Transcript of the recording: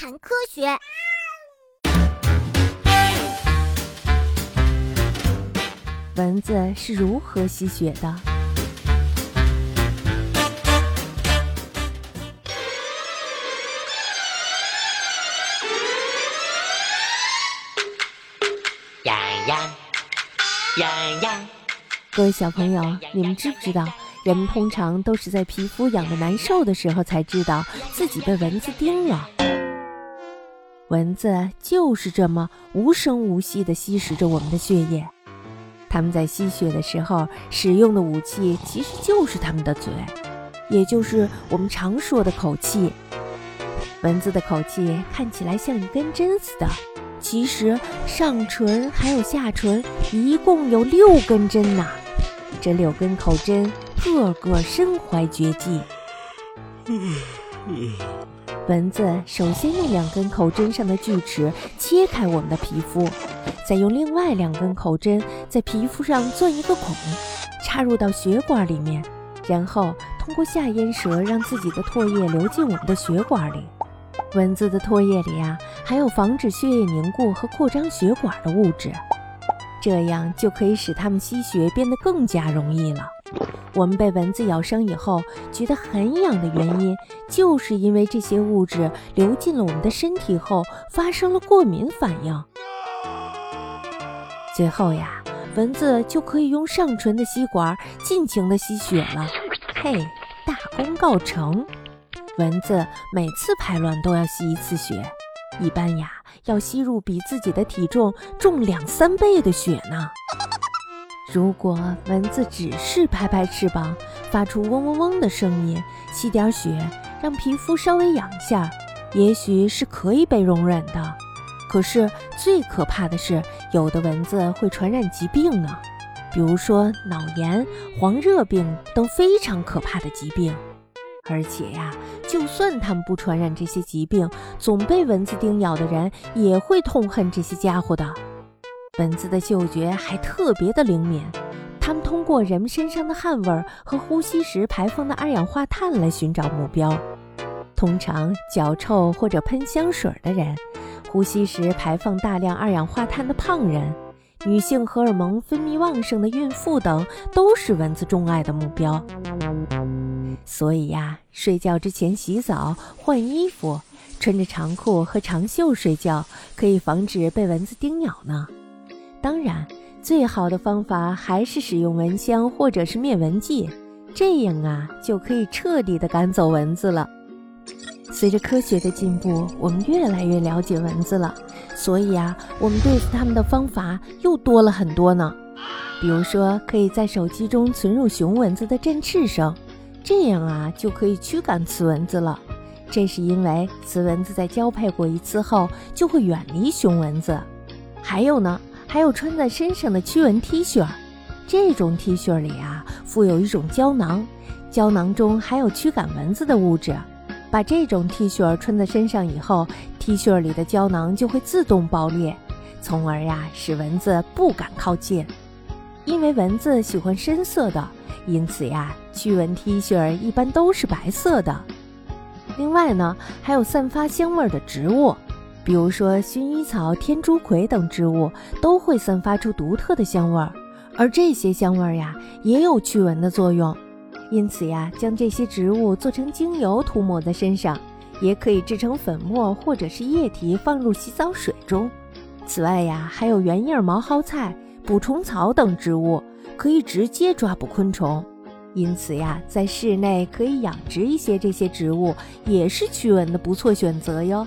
谈科学。蚊子是如何吸血的？痒痒痒痒！各位小朋友，你们知不知道，人们通常都是在皮肤痒的难受的时候才知道自己被蚊子叮了？蚊子就是这么无声无息地吸食着我们的血液。它们在吸血的时候使用的武器其实就是它们的嘴，也就是我们常说的口气。蚊子的口气看起来像一根针似的，其实上唇还有下唇一共有六根针呐。这六根口针个个身怀绝技。蚊子首先用两根口针上的锯齿切开我们的皮肤，再用另外两根口针在皮肤上钻一个孔，插入到血管里面，然后通过下咽舌让自己的唾液流进我们的血管里。蚊子的唾液里啊，含有防止血液凝固和扩张血管的物质，这样就可以使它们吸血变得更加容易了。我们被蚊子咬伤以后觉得很痒的原因，就是因为这些物质流进了我们的身体后发生了过敏反应。最后呀，蚊子就可以用上唇的吸管尽情的吸血了。嘿，大功告成！蚊子每次排卵都要吸一次血，一般呀要吸入比自己的体重重两三倍的血呢。如果蚊子只是拍拍翅膀，发出嗡嗡嗡的声音，吸点血，让皮肤稍微痒下，也许是可以被容忍的。可是最可怕的是，有的蚊子会传染疾病呢，比如说脑炎、黄热病等非常可怕的疾病。而且呀，就算它们不传染这些疾病，总被蚊子叮咬的人也会痛恨这些家伙的。蚊子的嗅觉还特别的灵敏，它们通过人们身上的汗味和呼吸时排放的二氧化碳来寻找目标。通常脚臭或者喷香水的人，呼吸时排放大量二氧化碳的胖人，女性荷尔蒙分泌旺盛的孕妇等，都是蚊子钟爱的目标。所以呀，睡觉之前洗澡、换衣服，穿着长裤和长袖睡觉，可以防止被蚊子叮咬呢。当然，最好的方法还是使用蚊香或者是灭蚊剂，这样啊就可以彻底的赶走蚊子了。随着科学的进步，我们越来越了解蚊子了，所以啊，我们对付它们的方法又多了很多呢。比如说，可以在手机中存入雄蚊子的振翅声，这样啊就可以驱赶雌蚊子了。这是因为雌蚊子在交配过一次后就会远离雄蚊子。还有呢。还有穿在身上的驱蚊 T 恤，这种 T 恤里啊附有一种胶囊，胶囊中含有驱赶蚊子的物质。把这种 T 恤穿在身上以后，T 恤里的胶囊就会自动爆裂，从而呀使蚊子不敢靠近。因为蚊子喜欢深色的，因此呀驱蚊 T 恤一般都是白色的。另外呢，还有散发香味的植物。比如说，薰衣草、天竺葵等植物都会散发出独特的香味儿，而这些香味儿呀，也有驱蚊的作用。因此呀，将这些植物做成精油涂抹在身上，也可以制成粉末或者是液体放入洗澡水中。此外呀，还有圆叶毛蒿菜、捕虫草等植物，可以直接抓捕昆虫。因此呀，在室内可以养殖一些这些植物，也是驱蚊的不错选择哟。